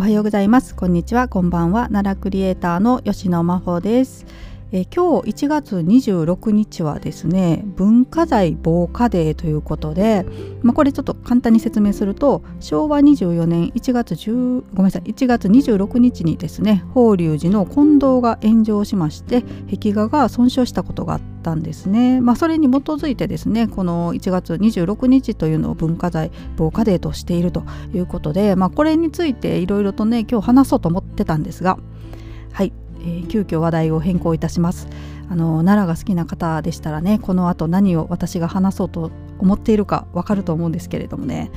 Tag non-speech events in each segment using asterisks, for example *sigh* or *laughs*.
おはようございます。こんにちは。こんばんは。奈良クリエイターの吉野真帆です。え今日1月26日はですね文化財防火デーということで、まあ、これちょっと簡単に説明すると昭和24年1月10ごめんなさい1月26日にですね法隆寺の金堂が炎上しまして壁画が損傷したことがあったんですね、まあ、それに基づいてですねこの1月26日というのを文化財防火デーとしているということで、まあ、これについていろいろとね今日話そうと思ってたんですがはい。えー、急遽話題を変更いたします。あの奈良が好きな方でしたらねこの後何を私が話そうと思っているかわかると思うんですけれどもね。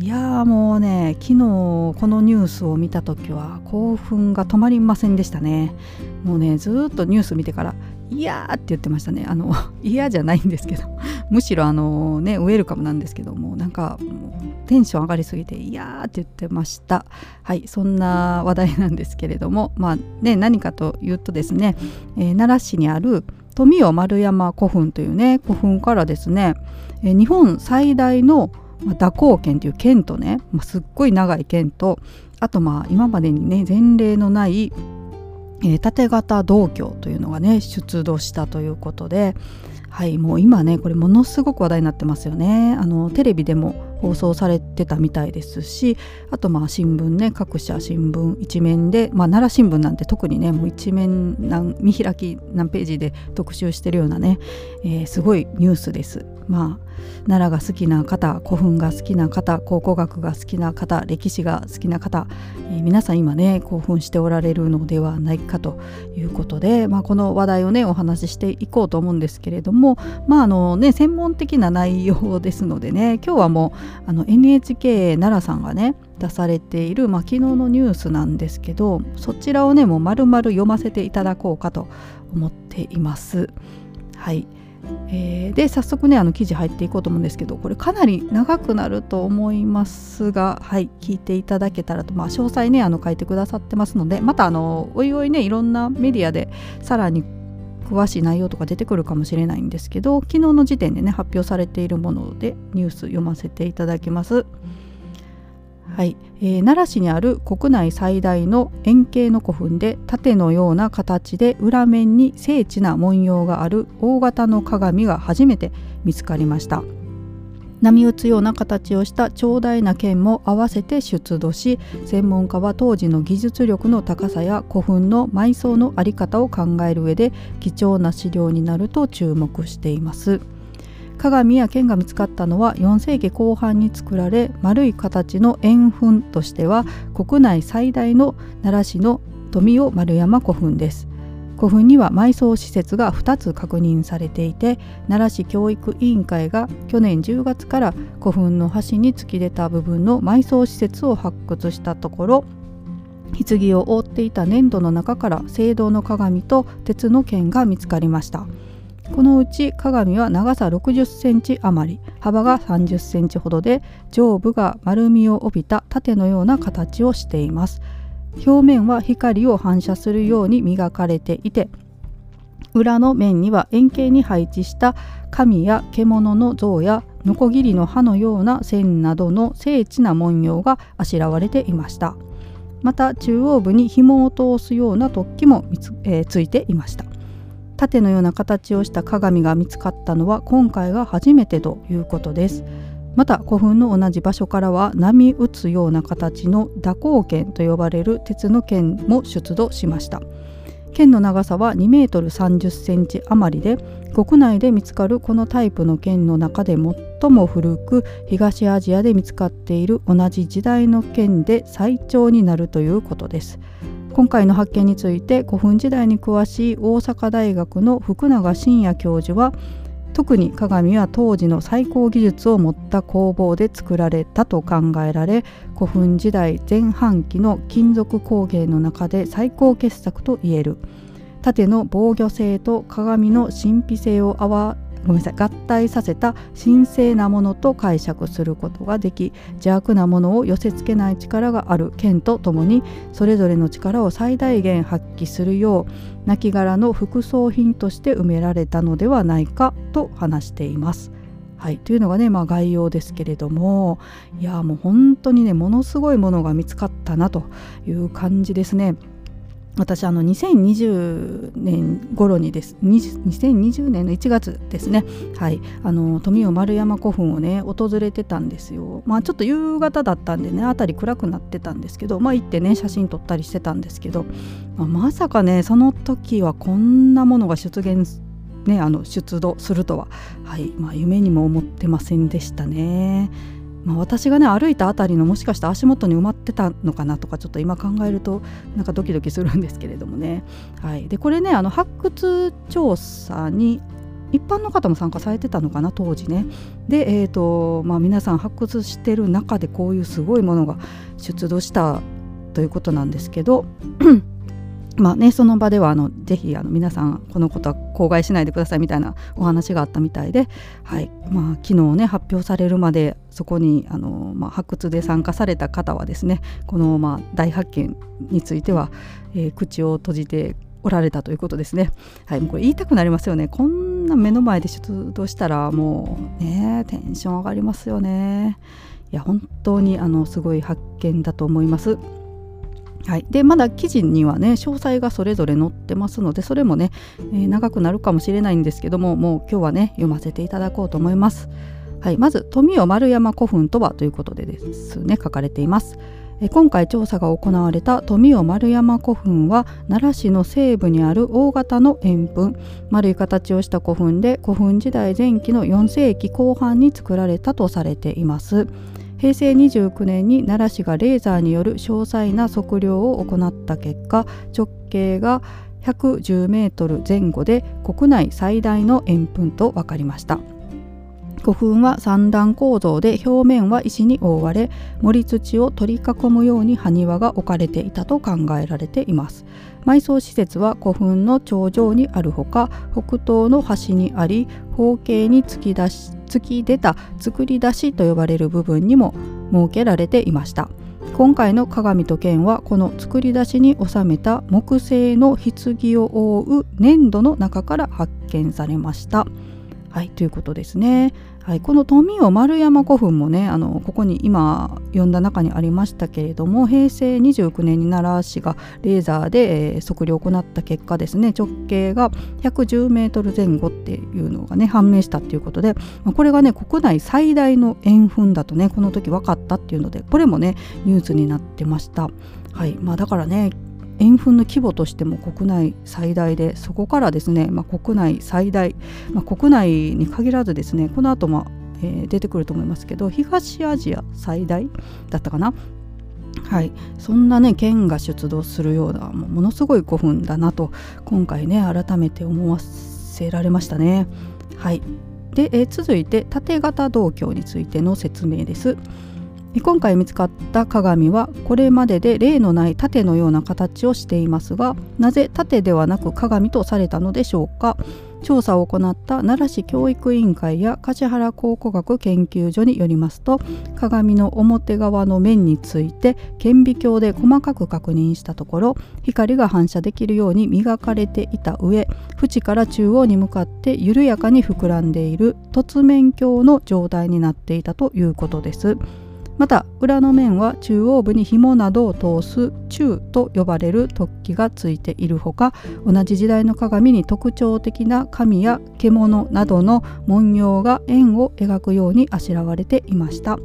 いやもうね昨日このニュースを見た時は興奮が止まりませんでしたねもうねずっとニュース見てから嫌って言ってましたね。あの *laughs* 嫌じゃないんですけど。*laughs* むしろあのねウェルカムなんですけども。なんかもうテンション上がりすぎて嫌って言ってました。はいそんな話題なんですけれども。まあね何かというとですね、えー、奈良市にある富雄丸山古墳というね古墳からですね、えー、日本最大の蛇行剣という剣とね、まあ、すっごい長い剣と。あとまあ今までにね前例のないえー、縦型銅鏡というのがね出土したということではいもう今ねこれものすごく話題になってますよね。あのテレビでも放送されてたみたいですしあとまあ新聞ね各社新聞一面で、まあ、奈良新聞なんて特にねもう一面何見開き何ページで特集してるようなね、えー、すごいニュースです。まあ奈良が好きな方古墳が好きな方考古学が好きな方歴史が好きな方、えー、皆さん今ね興奮しておられるのではないかということで、まあ、この話題をねお話ししていこうと思うんですけれどもまああのね専門的な内容ですのでね今日はもうあの NHK 奈良さんがね出されている、まあ、昨日のニュースなんですけどそちらをねもう丸々読ませていただこうかと思っています。はいえー、で早速ねあの記事入っていこうと思うんですけどこれかなり長くなると思いますがはい聞いていただけたらと、まあ、詳細ねあの書いてくださってますのでまたあのおいおいねいろんなメディアでさらに詳しい内容とか出てくるかもしれないんですけど昨日の時点でね発表されているものでニュース読ませていただきます。はい、えー、奈良市にある国内最大の円形の古墳で盾のような形で裏面に精緻な文様がある大型の鏡が初めて見つかりました波打つような形をした長大な剣も合わせて出土し専門家は当時の技術力の高さや古墳の埋葬の在り方を考える上で貴重な資料になると注目しています。鏡や剣が見つかったのは4世紀後半に作られ丸い形の円墳としては国内最大の奈良市の富雄丸山古墳です古墳には埋葬施設が2つ確認されていて奈良市教育委員会が去年10月から古墳の端に突き出た部分の埋葬施設を発掘したところ棺を覆っていた粘土の中から青銅の鏡と鉄の剣が見つかりました。このうち鏡は長さ60センチ余り幅が30センチほどで上部が丸みを帯びた盾のような形をしています。表面は光を反射するように磨かれていて裏の面には円形に配置した神や獣の像やノコギリの刃のような線などの精緻な文様があしらわれていました。また中央部に紐を通すような突起もつ,、えー、ついていました。盾のような形をした鏡が見つかったのは今回が初めてということです。また古墳の同じ場所からは波打つような形の蛇行剣と呼ばれる鉄の剣も出土しました。剣の長さは2メートル30センチ余りで国内で見つかるこのタイプの剣の中で最も古く東アジアで見つかっている同じ時代の剣で最長になるということです。今回の発見について古墳時代に詳しい大阪大学の福永伸也教授は特に鏡は当時の最高技術を持った工房で作られたと考えられ古墳時代前半期の金属工芸の中で最高傑作といえる。縦の防御性と鏡の神秘性をごめんなさい合体させた神聖なものと解釈することができ邪悪なものを寄せ付けない力がある剣とともにそれぞれの力を最大限発揮するよう亡骸の副葬品として埋められたのではないかと話しています。はい、というのがね、まあ、概要ですけれどもいやもう本当にねものすごいものが見つかったなという感じですね。私あの2020年頃にです。2020年の1月ですね。はい。あの富雄丸山古墳をね訪れてたんですよ。まあちょっと夕方だったんでね辺り暗くなってたんですけどまあ行ってね写真撮ったりしてたんですけど、まあ、まさかねその時はこんなものが出現ねあの出土するとは。はい。まあ夢にも思ってませんでしたね。まあ、私がね歩いた辺りのもしかして足元に埋まってたのかなとかちょっと今考えるとなんかドキドキするんですけれどもね、はい、でこれねあの発掘調査に一般の方も参加されてたのかな当時ね。で、えーとまあ、皆さん発掘してる中でこういうすごいものが出土したということなんですけどまあね、その場ではあのぜひあの皆さんこのことは口外しないでくださいみたいなお話があったみたいで、はいまあ、昨日ね発表されるまでそこにあの、まあ、発掘で参加された方はですねこの、まあ、大発見については、えー、口を閉じておられたということですね。はい、もうこれ言いたくなりますよね。こんな目の前で出土したらもうねテンション上がりますよね。いや本当にあのすごい発見だと思います。はい、でまだ記事にはね詳細がそれぞれ載ってますのでそれもね、えー、長くなるかもしれないんですけどももう今日はね読ませていただこうと思います。はい、まず富雄丸山古墳とはということでですね書かれています。今回調査が行われた富雄丸山古墳は奈良市の西部にある大型の円墳丸い形をした古墳で古墳時代前期の4世紀後半に作られたとされています。平成29年に奈良市がレーザーによる詳細な測量を行った結果直径が110メートル前後で国内最大の円墳と分かりました。古墳は三段構造で表面は石に覆われ盛り土を取り囲むように埴輪が置かれていたと考えられています。埋葬施設は古墳の頂上にあるほか北東の端にあり方形に突き出し突き出た作り出しと呼ばれる部分にも設けられていました。今回の鏡と剣はこの作り出しに収めた木製の棺を覆う粘土の中から発見されました。はいということですね。はい、この富雄丸山古墳もねあのここに今読んだ中にありましたけれども平成29年に奈良市がレーザーで、えー、測量を行った結果ですね直径が110メートル前後っていうのがね判明したっていうことで、まあ、これがね国内最大の円墳だとねこの時分かったっていうのでこれもねニュースになってました。はいまあ、だからね円墳の規模としても国内最大でそこからですね、まあ、国内最大、まあ、国内に限らずですねこの後も、えー、出てくると思いますけど東アジア最大だったかな？はい、そんなね県が出土するようなもものすごい古墳だなと今回ね改めて思わせられましたね。はい、で、え、続いて縦型銅鏡についての説明です。今回見つかった鏡はこれまでで例のない盾のような形をしていますがなぜ盾ではなく鏡とされたのでしょうか？調査を行った奈良市教育委員会や橿原考古学研究所によりますと鏡の表側の面について顕微鏡で細かく確認したところ光が反射できるように磨かれていた上縁から中央に向かって緩やかに膨らんでいる凸面鏡の状態になっていたということです。また裏の面は中央部に紐などを通す中と呼ばれる突起がついているほか同じ時代の鏡に特徴的な紙や獣などの文様が円を描くようにあしらわれていました。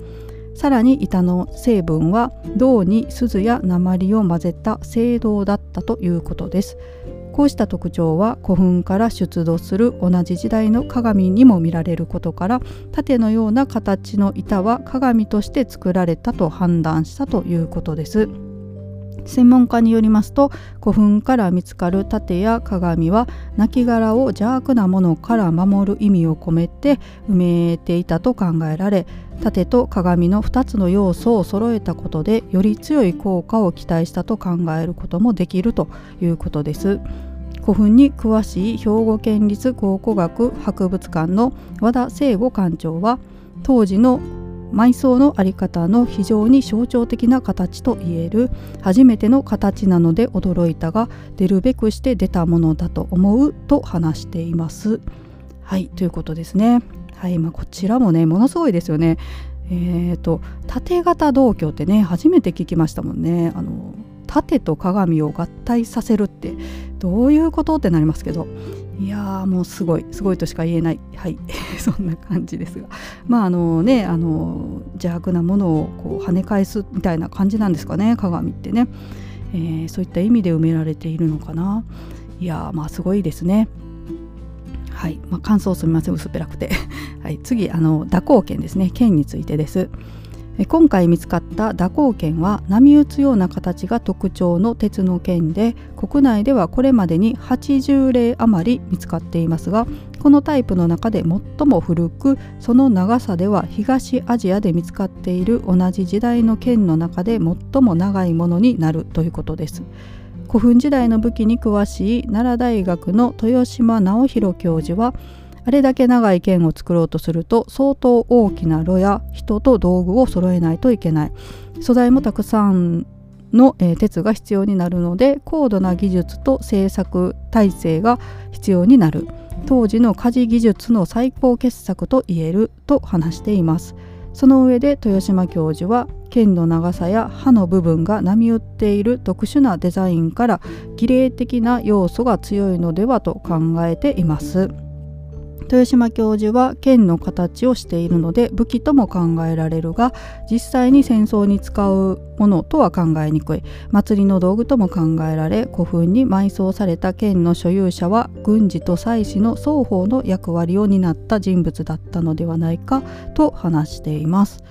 さらに板の成分は銅に鈴や鉛を混ぜた青銅だったということです。こうした特徴は古墳から出土する同じ時代の鏡にも見られることから盾のような形の板は鏡として作られたと判断したということです。専門家によりますと古墳から見つかる盾や鏡は亡骸を邪悪なものから守る意味を込めて埋めていたと考えられ盾と鏡の2つの要素を揃えたことでより強い効果を期待したと考えることもできるということです。古墳に詳しい兵庫県立考古学博物館の和田聖吾館長は当時の埋葬の在り方の非常に象徴的な形といえる初めての形なので驚いたが出るべくして出たものだと思うと話しています。はいということですね。はいまあ、こちらもねものすごいですよね。えーと、縦型銅鏡ってね初めて聞きましたもんね。あの縦と鏡を合体させるってどういうことってなりますけど。いやーもうすごいすごいとしか言えない。はい。*laughs* そんな感じですが。まああのねあの邪悪なものをこう跳ね返すみたいな感じなんですかね鏡ってね、えー、そういった意味で埋められているのかな。いやまあすごいですね。はい、まあ、感想すみません。薄っぺらくて。*laughs* はい、次あの蛇行剣ですね。剣についてです。今回見つかった蛇行剣は波打つような形が特徴の鉄の剣で国内ではこれまでに80例余り見つかっていますがこのタイプの中で最も古くその長さでは東アジアで見つかっている同じ時代の剣の中で最も長いものになるということです。古墳時代の武器に詳しい奈良大学の豊島直弘教授はあれだけ長い剣を作ろうとすると相当大きな炉や人と道具を揃えないといけない。素材もたくさんの、えー、鉄が必要になるので高度な技術と製作体制が必要になる。当時の家事技術の最高傑作と言えると話しています。その上で豊島教授は剣の長さや刃の部分が波打っている特殊なデザインから儀礼的な要素が強いのではと考えています。豊島教授は剣の形をしているので武器とも考えられるが実際に戦争に使うものとは考えにくい祭りの道具とも考えられ古墳に埋葬された剣の所有者は軍事と祭祀の双方の役割を担った人物だったのではないかと話しています。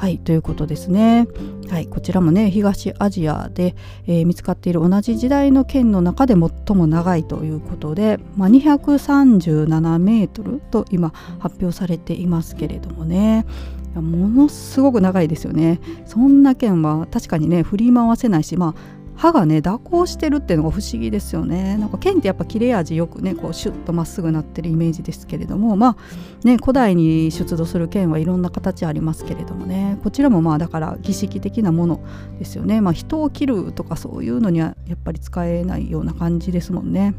はいということですね。はい、こちらもね東アジアで、えー、見つかっている同じ時代の県の中で最も長いということで、まあ、237メートルと今発表されていますけれどもねものすごく長いですよね。そんな県は確かにね振り回せないしまあ歯がね蛇行してるっていうのが不思議ですよね。なんか剣ってやっぱ切れ味よくねこうシュッとまっすぐなってるイメージですけれどもまあね古代に出土する剣はいろんな形ありますけれどもね。こちらもまあだから儀式的なものですよね。まあ人を切るとかそういうのにはやっぱり使えないような感じですもんね。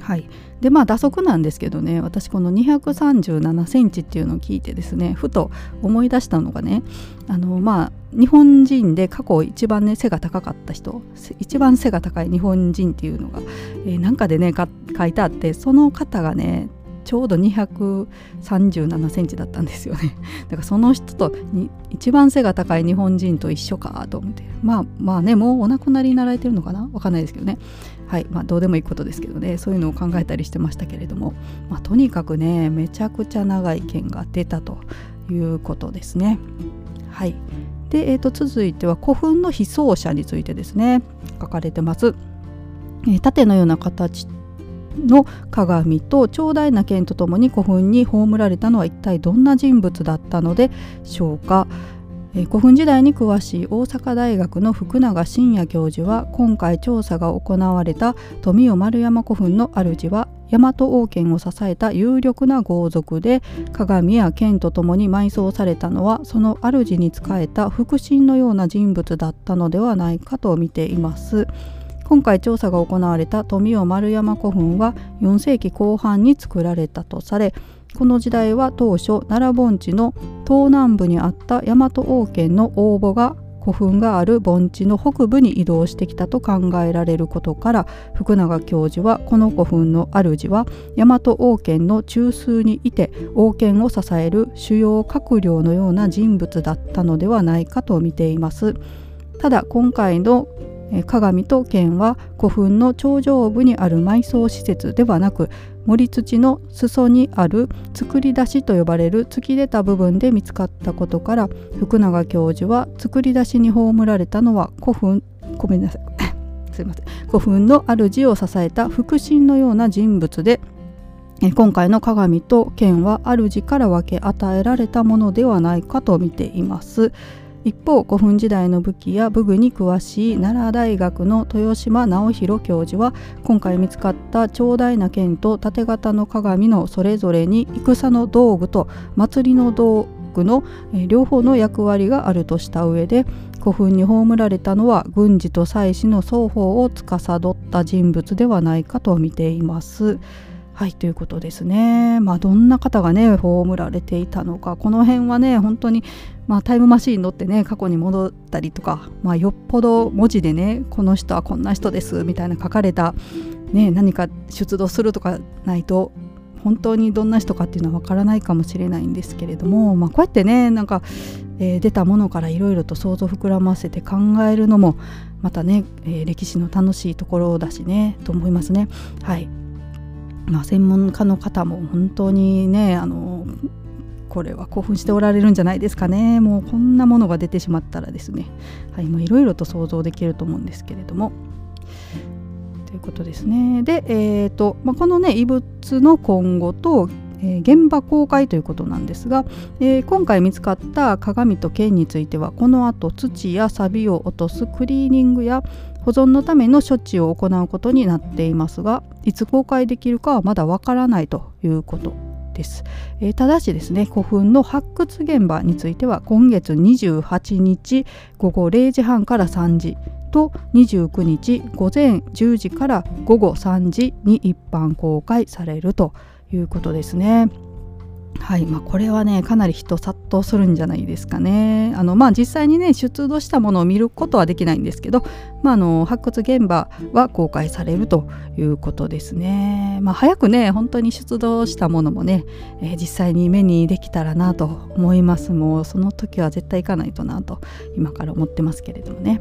はい。でまあ打足なんですけどね私この237センチっていうのを聞いてですねふと思い出したのがねあのまあ日本人で過去一番ね背が高かった人一番背が高い日本人っていうのが、えー、なんかでね書いてあってその方がねちょうど237センチだったんですよね。*laughs* だからその人と一番背が高い日本人と一緒かと思って。まあまあねもうお亡くなりになられてるのかな？わかんないですけどね。はいまあどうでもいいことですけどね。そういうのを考えたりしてましたけれども、まあ、とにかくねめちゃくちゃ長い剣が出たということですね。はい。で、えー、と続いては古墳の被葬者についてですね。書かれてます、えー、盾のような形の鏡と長大な剣とともに古墳に葬られたのは一体どんな人物だったのでしょうか、えー、古墳時代に詳しい大阪大学の福永伸也教授は今回調査が行われた富雄丸山古墳の主は大和王権を支えた有力な豪族で鏡や剣とともに埋葬されたのはその主に仕えた腹心のような人物だったのではないかと見ています。今回調査が行われた富雄丸山古墳は4世紀後半に作られたとされこの時代は当初奈良盆地の東南部にあった大和王権の応募が古墳がある盆地の北部に移動してきたと考えられることから福永教授はこの古墳の主は大和王権の中枢にいて王権を支える主要閣僚のような人物だったのではないかと見ています。ただ今回の鏡と剣は古墳の頂上部にある埋葬施設ではなく森土の裾にある作り出しと呼ばれる突き出た部分で見つかったことから福永教授は作り出しに葬られたのは古墳 *laughs* ごめんなさいすいません古墳の主を支えた腹心のような人物で今回の鏡と剣は主から分け与えられたものではないかと見ています。一方古墳時代の武器や武具に詳しい奈良大学の豊島直弘教授は今回見つかった長大な剣と縦型の鏡のそれぞれに戦の道具と祭りの道具の両方の役割があるとした上で *laughs* 古墳に葬られたのは軍事と祭祀の双方を司った人物ではないかと見ています。はいということですね。まあどんな方がね葬られていたのかこの辺はね本当にまあ、タイムマシーン乗ってね過去に戻ったりとか、まあ、よっぽど文字でねこの人はこんな人ですみたいな書かれた、ね、何か出土するとかないと本当にどんな人かっていうのはわからないかもしれないんですけれども、まあ、こうやってねなんか、えー、出たものからいろいろと想像膨らませて考えるのもまたね、えー、歴史の楽しいところだしねと思いますね。はいまあ、専門家の方も本当にねあのこれは興奮しておられるんじゃないですかね。もうこんなものが出てしまったらですね。はいいろいろと想像できると思うんですけれども。ということですね。で、えーとまあ、このね遺物の今後とえ、現場公開ということなんですが、えー、今回見つかった鏡と剣についてはこの後土や錆を落とすクリーニングや保存のための処置を行うことになっていますがいつ公開できるかはまだわからないということです、えー、ただしですね古墳の発掘現場については今月28日午後0時半から3時と29日午前10時から午後3時に一般公開されるということですね。はいまあ、これはねかなり人殺到するんじゃないですかね。あのまあ、実際にね出土したものを見ることはできないんですけど、まあ、あの発掘現場は公開されるということですね。まあ、早くね本当に出土したものもね、えー、実際に目にできたらなと思います。もうその時は絶対行かないとなと今から思ってますけれどもね。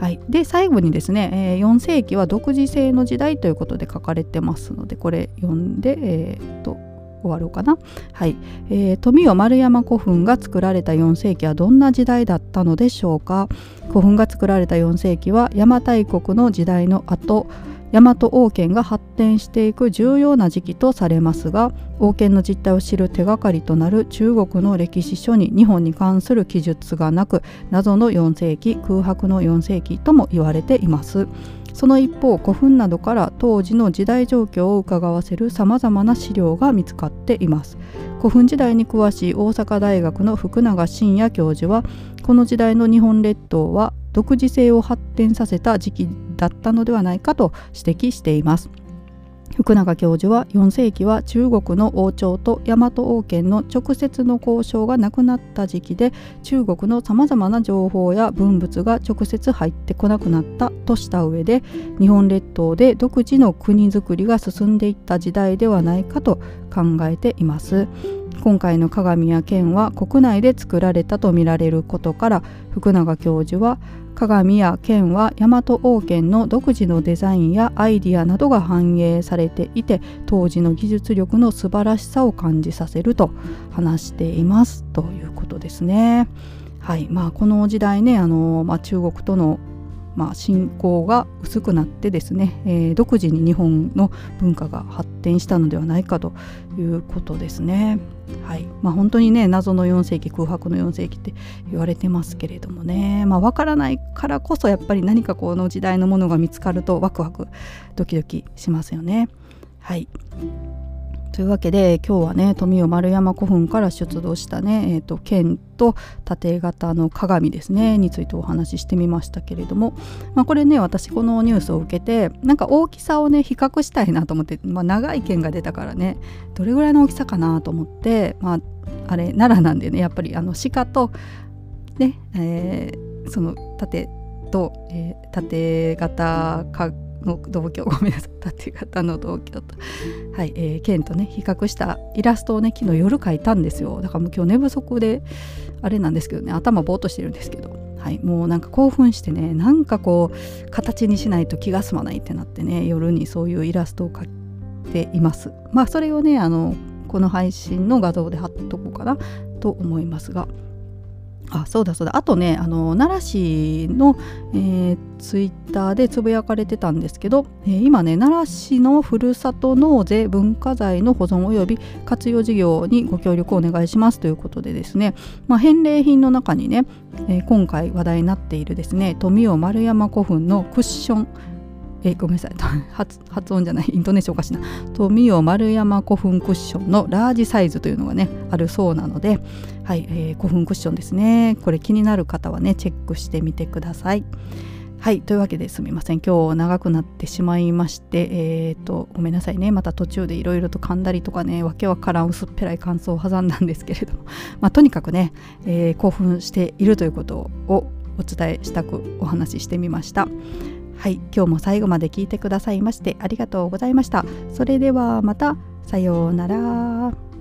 はい、で最後にですね、えー、4世紀は独自性の時代ということで書かれてますのでこれ読んで、えー、っと終わろうかな。はい、えー、富雄丸山古墳が作られた4世紀はどんな時代だったのでしょうか。古墳が作られた4世紀は邪馬台国の時代の後大和王権が発展していく重要な時期とされますが王権の実態を知る手がかりとなる中国の歴史書に日本に関する記述がなく謎の4世紀空白の4世紀とも言われています。その一方古墳などから当時の時代状況を伺わせるさまざまな資料が見つかっています。古墳時代に詳しい大阪大学の福永伸也教授はこの時代の日本列島は独自性を発展させた時期だったのではないかと指摘しています。福永教授は4世紀は中国の王朝と大和王権の直接の交渉がなくなった時期で中国のさまざまな情報や文物が直接入ってこなくなったとした上で日本列島で独自の国づくりが進んでいった時代ではないかと考えています。今回の鏡や剣は国内で作られたとみられることから福永教授は鏡や剣は大和王権の独自のデザインやアイディアなどが反映されていて当時の技術力の素晴らしさを感じさせると話していますということですね。はいまあ、この時代ねあの、まあ、中国とのまあ、信仰が薄くなってですね、えー、独自に日本の文化が発展したのではないかということですね。はいまあ、本当にね謎の4世紀空白の4世紀って言われてますけれどもね、まあ、分からないからこそやっぱり何かこの時代のものが見つかるとワクワクドキドキしますよね。はいというわけで今日はね富雄丸山古墳から出土したね、えーと、剣と縦型の鏡ですねについてお話ししてみましたけれども、まあ、これね私このニュースを受けてなんか大きさをね比較したいなと思って、まあ、長い剣が出たからねどれぐらいの大きさかなと思って、まあ、あれ奈良なんでねやっぱりあの鹿とね、えー、その縦と、えー、縦型かの同居ごめんなさい。縦型の同居とはい、えー、剣とね比較したイラストをね昨日夜描いたんですよ。だからもう今日寝不足であれなんですけどね頭ぼーっとしてるんですけど。はい、もうなんか興奮してねなんかこう形にしないと気が済まないってなってね夜にそういうイラストを描いています。まあそれをねあのこの配信の画像で貼っとこうかなと思いますが。あそうだそうだ。あとねあの奈良市の、えー、ツイッターでつぶやかれてたんですけど、えー、今ね奈良市のふるさと納税文化財の保存及び活用事業にご協力をお願いしますということでですね、まあ、返礼品の中にね、えー、今回話題になっているですね富雄丸山古墳のクッションえごめんなさい。*laughs* 発発音じゃない。イントネーションおかしいな。富雄丸山古墳クッションのラージサイズというのがねあるそうなので、はいえー、古墳クッションですね。これ気になる方はねチェックしてみてください。はいというわけですみません。今日長くなってしまいましてえっ、とごめんなさいね。また途中でいろいろと噛んだりとかねわけわからん薄っぺらい感想を挟んだんですけれども、*laughs* まあ、とにかくね、えー、興奮しているということをお伝えしたくお話ししてみました。はい今日も最後まで聞いてくださいましてありがとうございました。それではまた。さようなら。